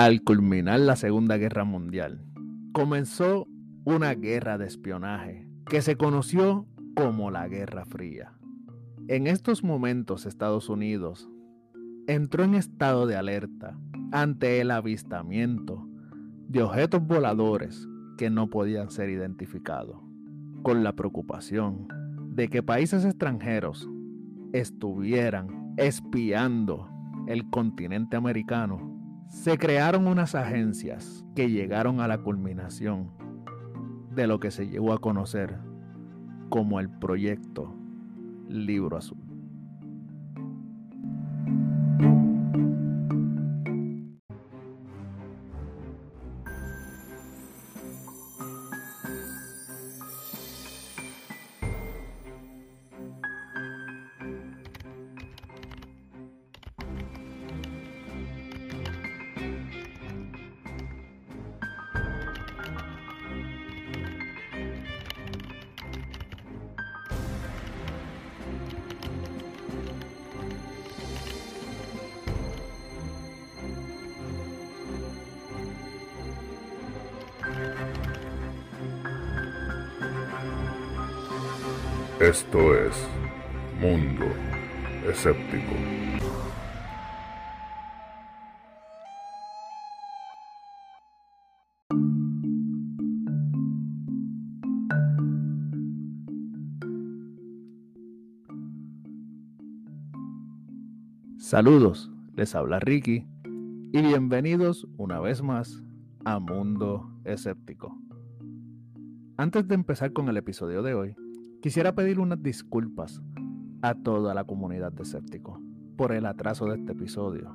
Al culminar la Segunda Guerra Mundial, comenzó una guerra de espionaje que se conoció como la Guerra Fría. En estos momentos Estados Unidos entró en estado de alerta ante el avistamiento de objetos voladores que no podían ser identificados, con la preocupación de que países extranjeros estuvieran espiando el continente americano, se crearon unas agencias que llegaron a la culminación de lo que se llegó a conocer como el proyecto Libro Azul. Esto es Mundo Escéptico. Saludos, les habla Ricky y bienvenidos una vez más a Mundo Escéptico. Antes de empezar con el episodio de hoy, Quisiera pedir unas disculpas a toda la comunidad de escéptico por el atraso de este episodio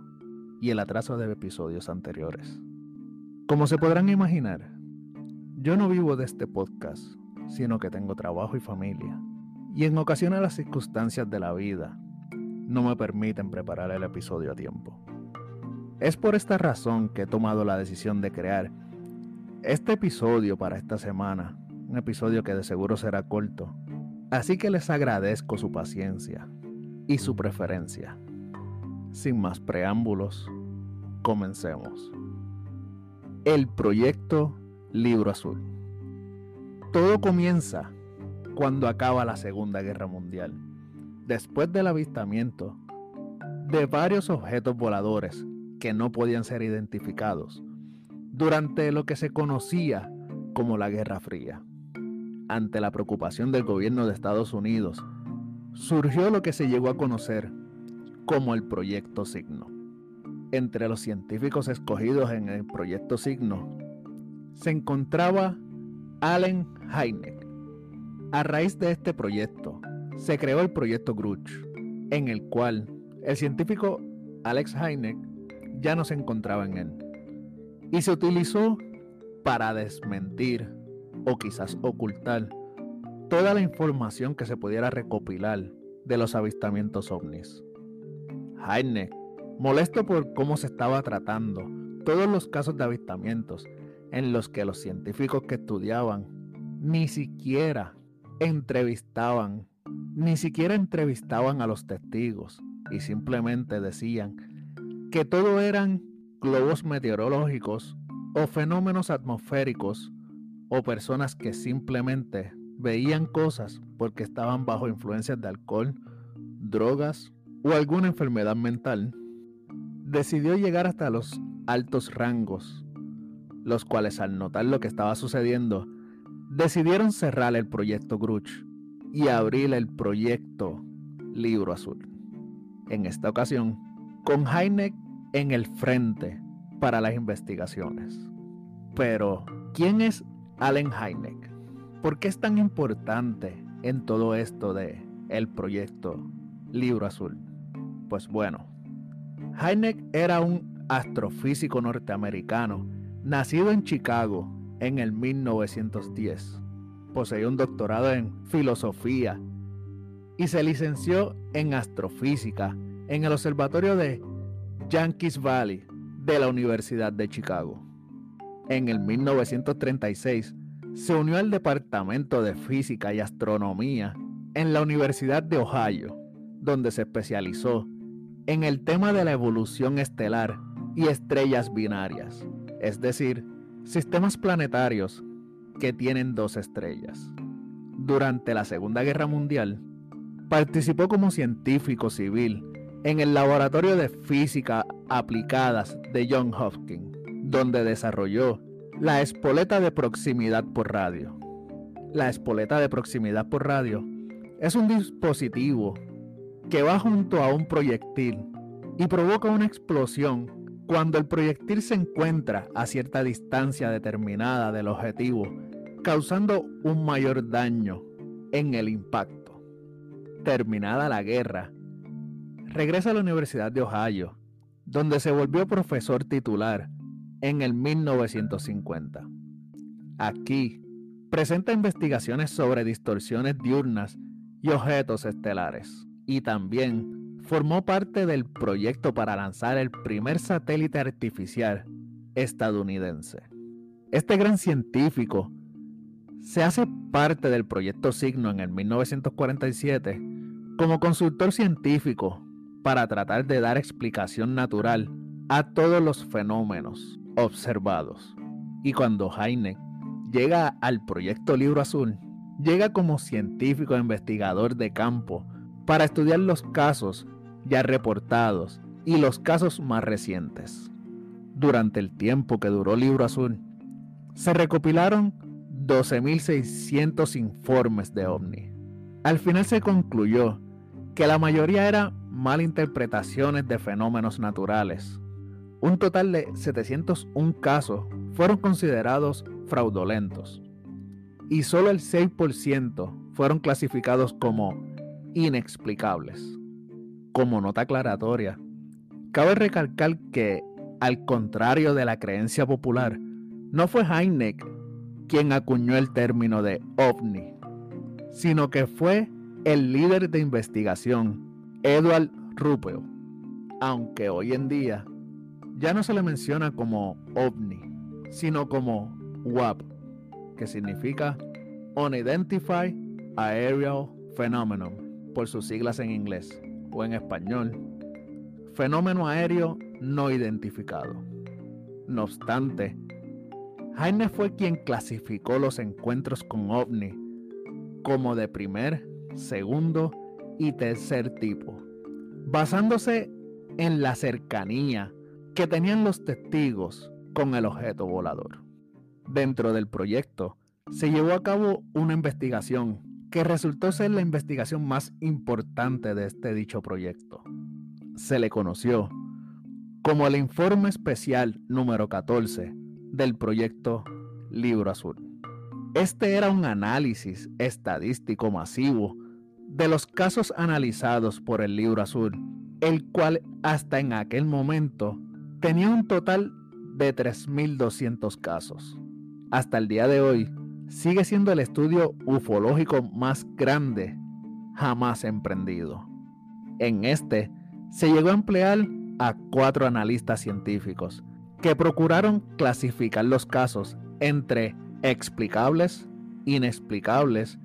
y el atraso de episodios anteriores. Como se podrán imaginar, yo no vivo de este podcast, sino que tengo trabajo y familia. Y en ocasiones las circunstancias de la vida no me permiten preparar el episodio a tiempo. Es por esta razón que he tomado la decisión de crear este episodio para esta semana, un episodio que de seguro será corto, Así que les agradezco su paciencia y su preferencia. Sin más preámbulos, comencemos. El proyecto Libro Azul. Todo comienza cuando acaba la Segunda Guerra Mundial, después del avistamiento de varios objetos voladores que no podían ser identificados durante lo que se conocía como la Guerra Fría ante la preocupación del gobierno de Estados Unidos, surgió lo que se llegó a conocer como el Proyecto Signo. Entre los científicos escogidos en el Proyecto Signo se encontraba Allen Hynek. A raíz de este proyecto, se creó el Proyecto Gruch, en el cual el científico Alex Hynek ya no se encontraba en él, y se utilizó para desmentir o quizás ocultar toda la información que se pudiera recopilar de los avistamientos ovnis. Heine, molesto por cómo se estaba tratando todos los casos de avistamientos en los que los científicos que estudiaban ni siquiera entrevistaban, ni siquiera entrevistaban a los testigos y simplemente decían que todo eran globos meteorológicos o fenómenos atmosféricos o personas que simplemente veían cosas porque estaban bajo influencias de alcohol, drogas o alguna enfermedad mental, decidió llegar hasta los altos rangos, los cuales al notar lo que estaba sucediendo, decidieron cerrar el proyecto Gruch y abrir el proyecto Libro Azul. En esta ocasión, con Heineck en el frente para las investigaciones. Pero, ¿quién es Allen Hynek. ¿Por qué es tan importante en todo esto de el proyecto Libro Azul? Pues bueno, Hynek era un astrofísico norteamericano nacido en Chicago en el 1910. Poseía un doctorado en filosofía y se licenció en astrofísica en el observatorio de Yankees Valley de la Universidad de Chicago. En el 1936 se unió al Departamento de Física y Astronomía en la Universidad de Ohio, donde se especializó en el tema de la evolución estelar y estrellas binarias, es decir, sistemas planetarios que tienen dos estrellas. Durante la Segunda Guerra Mundial, participó como científico civil en el Laboratorio de Física Aplicadas de John Hopkins, donde desarrolló la espoleta de proximidad por radio. La espoleta de proximidad por radio es un dispositivo que va junto a un proyectil y provoca una explosión cuando el proyectil se encuentra a cierta distancia determinada del objetivo, causando un mayor daño en el impacto. Terminada la guerra, regresa a la Universidad de Ohio, donde se volvió profesor titular en el 1950. Aquí presenta investigaciones sobre distorsiones diurnas y objetos estelares, y también formó parte del proyecto para lanzar el primer satélite artificial estadounidense. Este gran científico se hace parte del proyecto Signo en el 1947 como consultor científico para tratar de dar explicación natural a todos los fenómenos observados. Y cuando Heine llega al proyecto Libro Azul, llega como científico e investigador de campo para estudiar los casos ya reportados y los casos más recientes. Durante el tiempo que duró Libro Azul, se recopilaron 12.600 informes de ovni. Al final se concluyó que la mayoría eran malinterpretaciones de fenómenos naturales. Un total de 701 casos fueron considerados fraudulentos y solo el 6% fueron clasificados como inexplicables. Como nota aclaratoria, cabe recalcar que, al contrario de la creencia popular, no fue Heineck quien acuñó el término de ovni, sino que fue el líder de investigación, Edward Ruppel, aunque hoy en día ya no se le menciona como ovni, sino como WAP, que significa Unidentified Aerial Phenomenon, por sus siglas en inglés o en español, fenómeno aéreo no identificado. No obstante, Jaime fue quien clasificó los encuentros con ovni como de primer, segundo y tercer tipo, basándose en la cercanía que tenían los testigos con el objeto volador. Dentro del proyecto se llevó a cabo una investigación que resultó ser la investigación más importante de este dicho proyecto. Se le conoció como el informe especial número 14 del proyecto Libro Azul. Este era un análisis estadístico masivo de los casos analizados por el Libro Azul, el cual hasta en aquel momento tenía un total de 3.200 casos. Hasta el día de hoy, sigue siendo el estudio ufológico más grande jamás emprendido. En este, se llegó a emplear a cuatro analistas científicos, que procuraron clasificar los casos entre explicables, inexplicables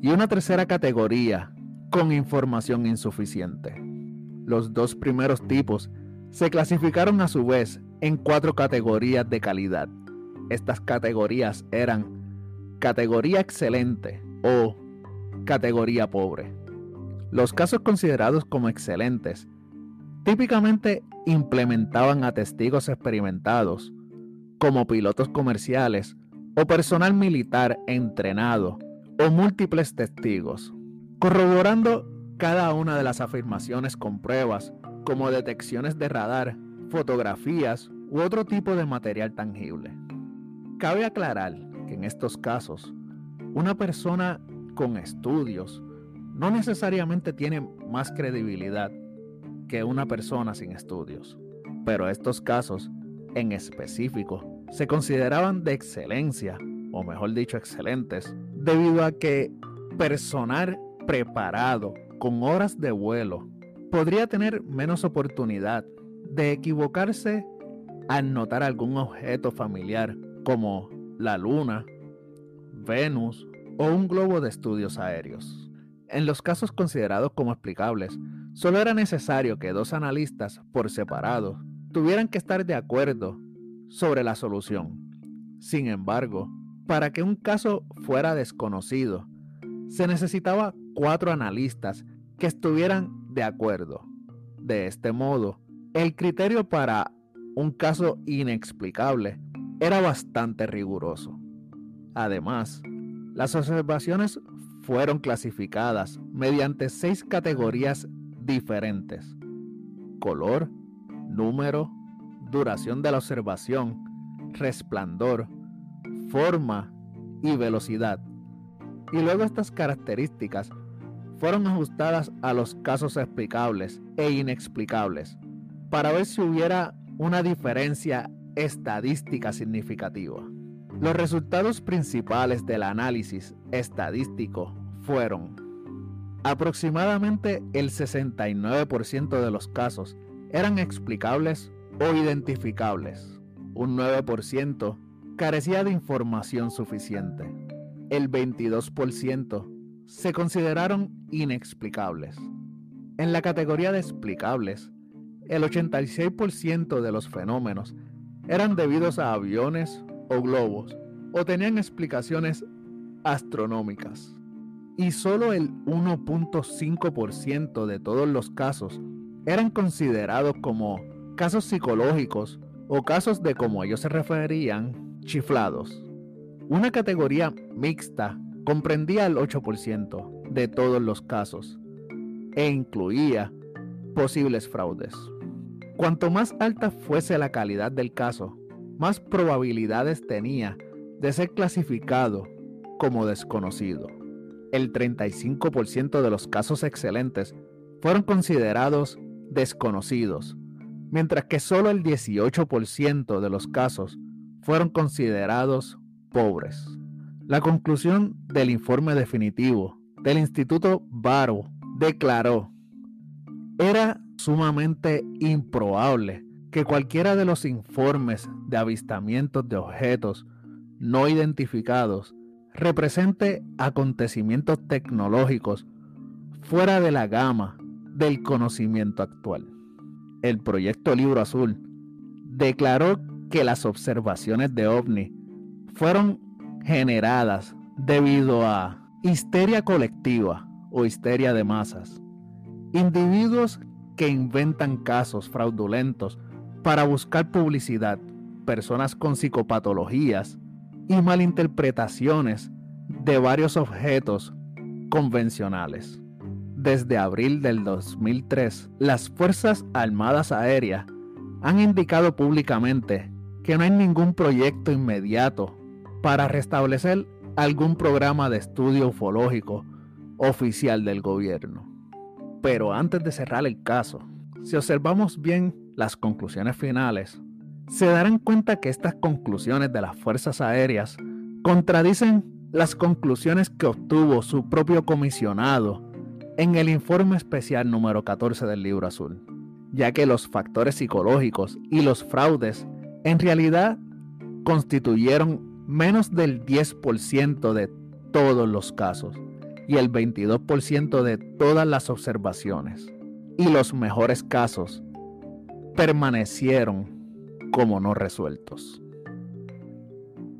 y una tercera categoría con información insuficiente. Los dos primeros tipos se clasificaron a su vez en cuatro categorías de calidad. Estas categorías eran categoría excelente o categoría pobre. Los casos considerados como excelentes típicamente implementaban a testigos experimentados, como pilotos comerciales o personal militar entrenado o múltiples testigos, corroborando cada una de las afirmaciones con pruebas como detecciones de radar, fotografías u otro tipo de material tangible. Cabe aclarar que en estos casos, una persona con estudios no necesariamente tiene más credibilidad que una persona sin estudios. Pero estos casos, en específico, se consideraban de excelencia, o mejor dicho, excelentes, debido a que personal preparado con horas de vuelo podría tener menos oportunidad de equivocarse al notar algún objeto familiar como la luna, Venus o un globo de estudios aéreos. En los casos considerados como explicables, solo era necesario que dos analistas por separado tuvieran que estar de acuerdo sobre la solución. Sin embargo, para que un caso fuera desconocido, se necesitaba cuatro analistas que estuvieran de acuerdo. De este modo, el criterio para un caso inexplicable era bastante riguroso. Además, las observaciones fueron clasificadas mediante seis categorías diferentes. Color, número, duración de la observación, resplandor, forma y velocidad. Y luego estas características fueron ajustadas a los casos explicables e inexplicables para ver si hubiera una diferencia estadística significativa. Los resultados principales del análisis estadístico fueron aproximadamente el 69% de los casos eran explicables o identificables. Un 9% carecía de información suficiente. El 22% se consideraron inexplicables. En la categoría de explicables, el 86% de los fenómenos eran debidos a aviones o globos o tenían explicaciones astronómicas. Y solo el 1.5% de todos los casos eran considerados como casos psicológicos o casos de como ellos se referían, chiflados. Una categoría mixta comprendía el 8% de todos los casos e incluía posibles fraudes. Cuanto más alta fuese la calidad del caso, más probabilidades tenía de ser clasificado como desconocido. El 35% de los casos excelentes fueron considerados desconocidos, mientras que solo el 18% de los casos fueron considerados pobres. La conclusión del informe definitivo del Instituto Baro declaró, era sumamente improbable que cualquiera de los informes de avistamientos de objetos no identificados represente acontecimientos tecnológicos fuera de la gama del conocimiento actual. El proyecto Libro Azul declaró que las observaciones de ovni fueron generadas debido a histeria colectiva o histeria de masas, individuos que inventan casos fraudulentos para buscar publicidad, personas con psicopatologías y malinterpretaciones de varios objetos convencionales. Desde abril del 2003, las Fuerzas Armadas Aéreas han indicado públicamente que no hay ningún proyecto inmediato para restablecer algún programa de estudio ufológico oficial del gobierno. Pero antes de cerrar el caso, si observamos bien las conclusiones finales, se darán cuenta que estas conclusiones de las Fuerzas Aéreas contradicen las conclusiones que obtuvo su propio comisionado en el informe especial número 14 del libro azul, ya que los factores psicológicos y los fraudes en realidad constituyeron menos del 10% de todos los casos y el 22% de todas las observaciones. Y los mejores casos permanecieron como no resueltos.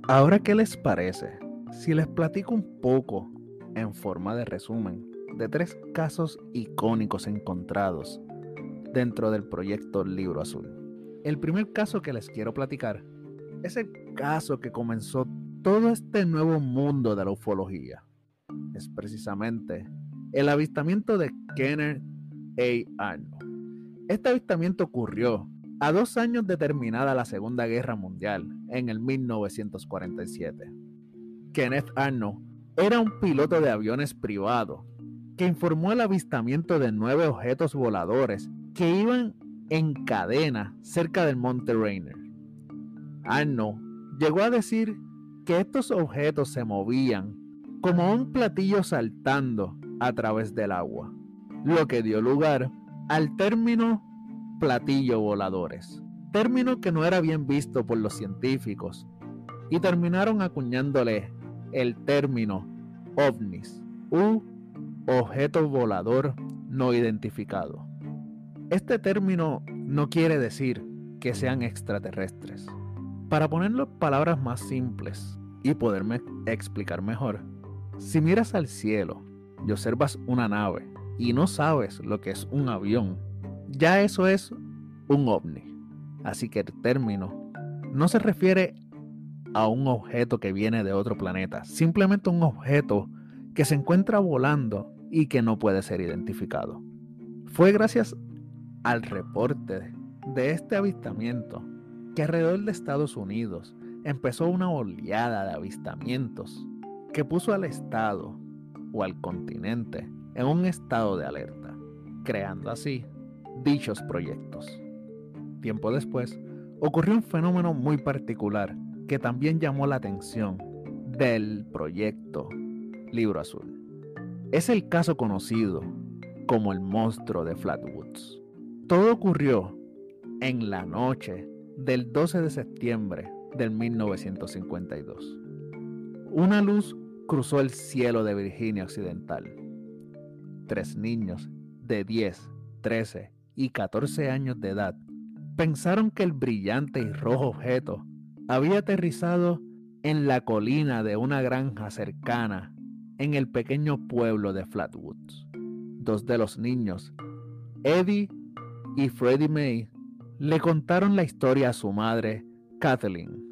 Ahora, ¿qué les parece? Si les platico un poco, en forma de resumen, de tres casos icónicos encontrados dentro del proyecto Libro Azul. El primer caso que les quiero platicar es el caso que comenzó todo este nuevo mundo de la ufología. Es precisamente el avistamiento de Kenneth A. Arnold. Este avistamiento ocurrió a dos años de terminada la Segunda Guerra Mundial, en el 1947. Kenneth Arnold era un piloto de aviones privado que informó el avistamiento de nueve objetos voladores que iban en cadena cerca del monte Rainer. Arnold llegó a decir que estos objetos se movían como un platillo saltando a través del agua, lo que dio lugar al término platillo voladores, término que no era bien visto por los científicos, y terminaron acuñándole el término ovnis u objeto volador no identificado. Este término no quiere decir que sean extraterrestres. Para ponerlo en palabras más simples y poderme explicar mejor, si miras al cielo y observas una nave y no sabes lo que es un avión, ya eso es un ovni. Así que el término no se refiere a un objeto que viene de otro planeta, simplemente un objeto que se encuentra volando y que no puede ser identificado. Fue gracias al reporte de este avistamiento que alrededor de Estados Unidos empezó una oleada de avistamientos que puso al Estado o al continente en un estado de alerta, creando así dichos proyectos. Tiempo después, ocurrió un fenómeno muy particular que también llamó la atención del proyecto Libro Azul. Es el caso conocido como el monstruo de Flatwoods. Todo ocurrió en la noche del 12 de septiembre del 1952. Una luz cruzó el cielo de Virginia Occidental. Tres niños de 10, 13 y 14 años de edad pensaron que el brillante y rojo objeto había aterrizado en la colina de una granja cercana en el pequeño pueblo de Flatwoods. Dos de los niños, Eddie y Freddie May, le contaron la historia a su madre, Kathleen.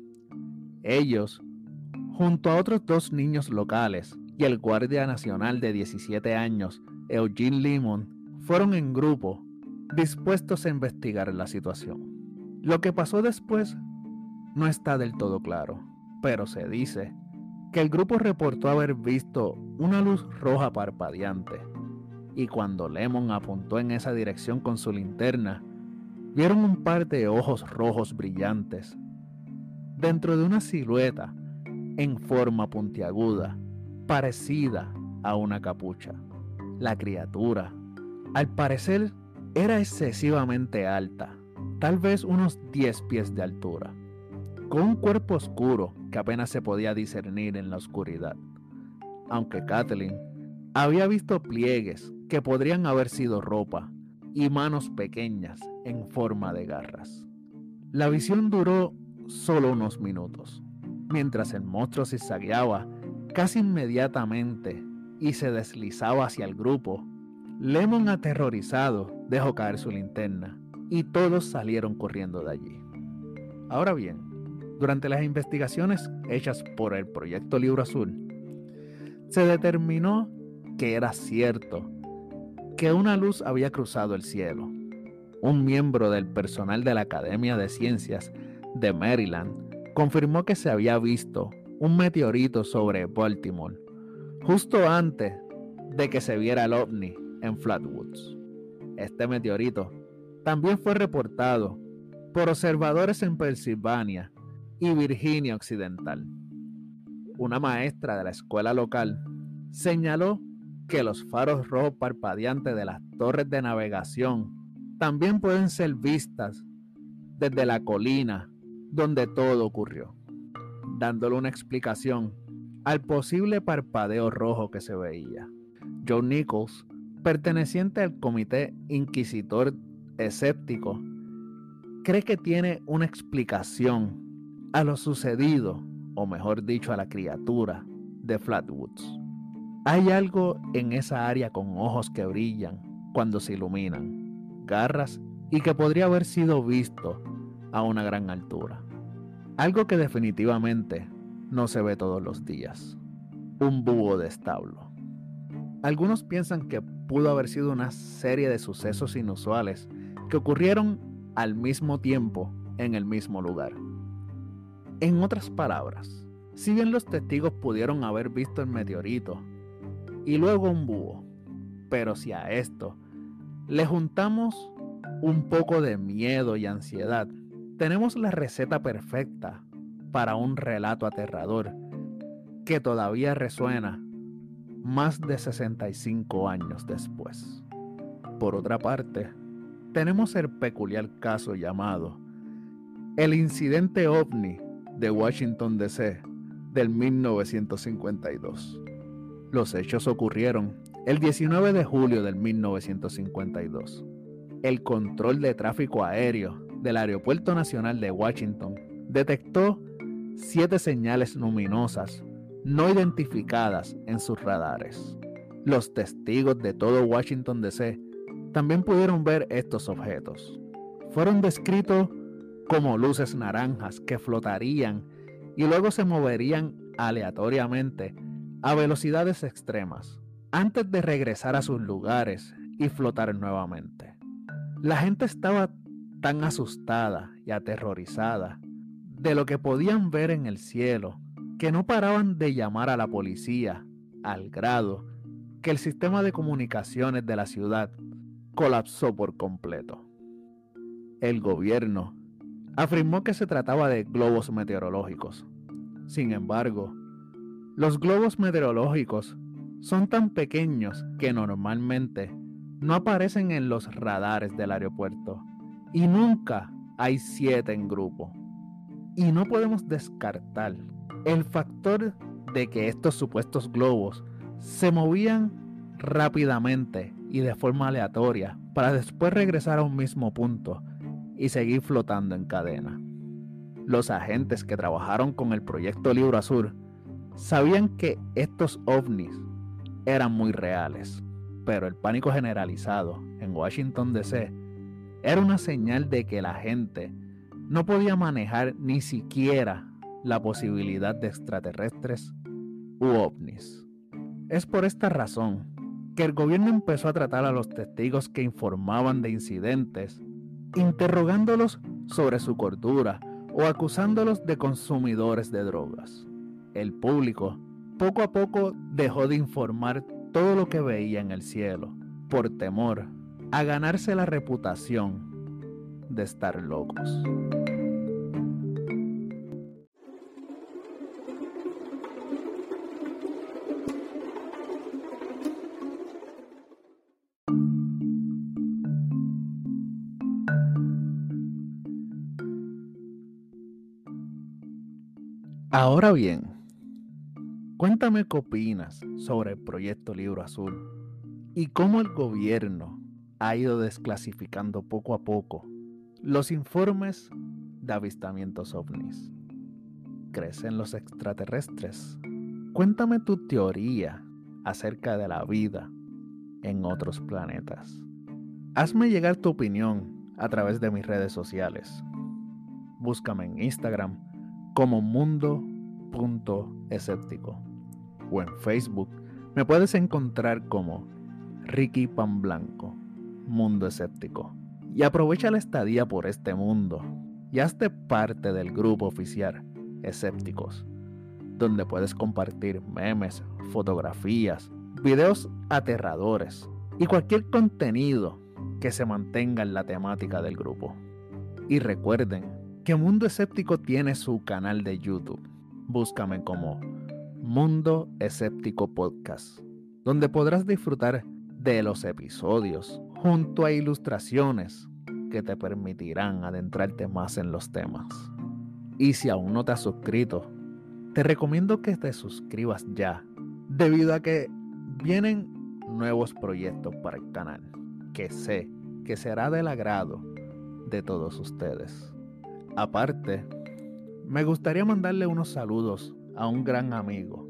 Ellos, junto a otros dos niños locales y el guardia nacional de 17 años, Eugene Lemon, fueron en grupo dispuestos a investigar la situación. Lo que pasó después no está del todo claro, pero se dice que el grupo reportó haber visto una luz roja parpadeante y cuando Lemon apuntó en esa dirección con su linterna, vieron un par de ojos rojos brillantes dentro de una silueta en forma puntiaguda, parecida a una capucha. La criatura, al parecer, era excesivamente alta, tal vez unos 10 pies de altura, con un cuerpo oscuro que apenas se podía discernir en la oscuridad. Aunque Kathleen había visto pliegues que podrían haber sido ropa y manos pequeñas en forma de garras. La visión duró solo unos minutos, mientras el monstruo se zigzagueaba casi inmediatamente y se deslizaba hacia el grupo Lemon, aterrorizado, dejó caer su linterna y todos salieron corriendo de allí. Ahora bien, durante las investigaciones hechas por el Proyecto Libro Azul, se determinó que era cierto que una luz había cruzado el cielo. Un miembro del personal de la Academia de Ciencias de Maryland confirmó que se había visto un meteorito sobre Baltimore justo antes de que se viera el ovni en Flatwoods. Este meteorito también fue reportado por observadores en Pensilvania y Virginia Occidental. Una maestra de la escuela local señaló que los faros rojos parpadeantes de las torres de navegación también pueden ser vistas desde la colina donde todo ocurrió, dándole una explicación al posible parpadeo rojo que se veía. John Nichols perteneciente al comité inquisitor escéptico, cree que tiene una explicación a lo sucedido, o mejor dicho, a la criatura de Flatwoods. Hay algo en esa área con ojos que brillan cuando se iluminan, garras y que podría haber sido visto a una gran altura. Algo que definitivamente no se ve todos los días. Un búho de establo. Algunos piensan que pudo haber sido una serie de sucesos inusuales que ocurrieron al mismo tiempo en el mismo lugar. En otras palabras, si bien los testigos pudieron haber visto el meteorito y luego un búho, pero si a esto le juntamos un poco de miedo y ansiedad, tenemos la receta perfecta para un relato aterrador que todavía resuena más de 65 años después. Por otra parte, tenemos el peculiar caso llamado el incidente ovni de Washington, D.C. del 1952. Los hechos ocurrieron el 19 de julio del 1952. El control de tráfico aéreo del Aeropuerto Nacional de Washington detectó siete señales luminosas no identificadas en sus radares. Los testigos de todo Washington DC también pudieron ver estos objetos. Fueron descritos como luces naranjas que flotarían y luego se moverían aleatoriamente a velocidades extremas antes de regresar a sus lugares y flotar nuevamente. La gente estaba tan asustada y aterrorizada de lo que podían ver en el cielo que no paraban de llamar a la policía al grado que el sistema de comunicaciones de la ciudad colapsó por completo. El gobierno afirmó que se trataba de globos meteorológicos. Sin embargo, los globos meteorológicos son tan pequeños que normalmente no aparecen en los radares del aeropuerto y nunca hay siete en grupo. Y no podemos descartar el factor de que estos supuestos globos se movían rápidamente y de forma aleatoria para después regresar a un mismo punto y seguir flotando en cadena. Los agentes que trabajaron con el proyecto Libro Azul sabían que estos ovnis eran muy reales, pero el pánico generalizado en Washington DC era una señal de que la gente no podía manejar ni siquiera la posibilidad de extraterrestres u ovnis. Es por esta razón que el gobierno empezó a tratar a los testigos que informaban de incidentes interrogándolos sobre su cordura o acusándolos de consumidores de drogas. El público poco a poco dejó de informar todo lo que veía en el cielo, por temor a ganarse la reputación de estar locos. Ahora bien, cuéntame qué opinas sobre el proyecto Libro Azul y cómo el gobierno ha ido desclasificando poco a poco los informes de avistamientos ovnis. ¿Crees en los extraterrestres? Cuéntame tu teoría acerca de la vida en otros planetas. Hazme llegar tu opinión a través de mis redes sociales. Búscame en Instagram como mundo.escéptico o en Facebook me puedes encontrar como Ricky Pan Blanco, Mundo Escéptico. Y aprovecha la estadía por este mundo y hazte parte del grupo oficial Escépticos, donde puedes compartir memes, fotografías, videos aterradores y cualquier contenido que se mantenga en la temática del grupo. Y recuerden que Mundo Escéptico tiene su canal de YouTube. Búscame como Mundo Escéptico Podcast, donde podrás disfrutar de los episodios junto a ilustraciones que te permitirán adentrarte más en los temas. Y si aún no te has suscrito, te recomiendo que te suscribas ya, debido a que vienen nuevos proyectos para el canal, que sé que será del agrado de todos ustedes. Aparte, me gustaría mandarle unos saludos a un gran amigo,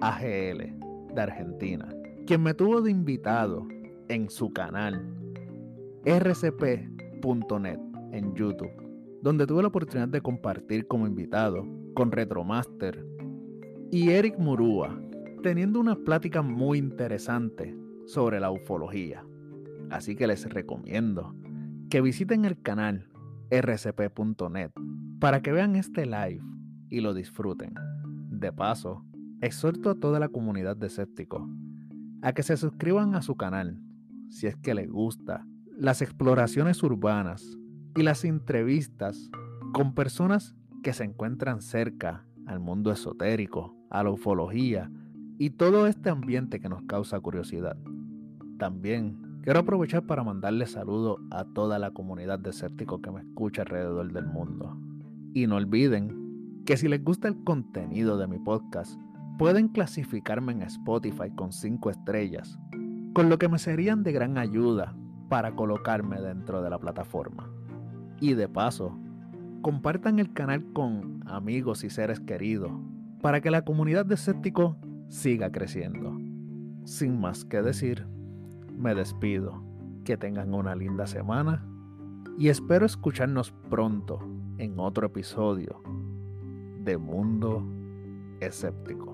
AGL, de Argentina, quien me tuvo de invitado en su canal rcp.net en YouTube, donde tuve la oportunidad de compartir como invitado con Retromaster y Eric Murúa, teniendo una plática muy interesante sobre la ufología. Así que les recomiendo que visiten el canal rcp.net para que vean este live y lo disfruten. De paso, exhorto a toda la comunidad de escépticos a que se suscriban a su canal si es que les gusta las exploraciones urbanas y las entrevistas con personas que se encuentran cerca al mundo esotérico, a la ufología y todo este ambiente que nos causa curiosidad. También Quiero aprovechar para mandarle saludo a toda la comunidad de escépticos que me escucha alrededor del mundo. Y no olviden que si les gusta el contenido de mi podcast, pueden clasificarme en Spotify con 5 estrellas, con lo que me serían de gran ayuda para colocarme dentro de la plataforma. Y de paso, compartan el canal con amigos y seres queridos para que la comunidad de escépticos siga creciendo. Sin más que decir, me despido. Que tengan una linda semana y espero escucharnos pronto en otro episodio de Mundo Escéptico.